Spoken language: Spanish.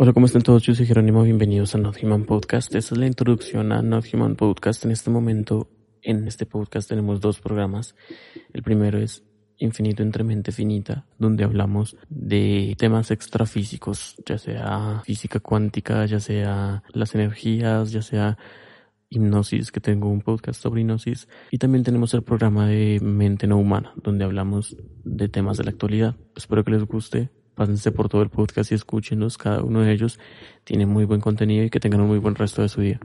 Hola, ¿cómo están todos? Yo soy Jerónimo, bienvenidos a Not Human Podcast. Esta es la introducción a Not Human Podcast. En este momento, en este podcast tenemos dos programas. El primero es Infinito entre mente finita, donde hablamos de temas extrafísicos, ya sea física cuántica, ya sea las energías, ya sea hipnosis, que tengo un podcast sobre hipnosis. Y también tenemos el programa de Mente No Humana, donde hablamos de temas de la actualidad. Espero que les guste pásense por todo el podcast y escúchenlos. Cada uno de ellos tiene muy buen contenido y que tengan un muy buen resto de su día.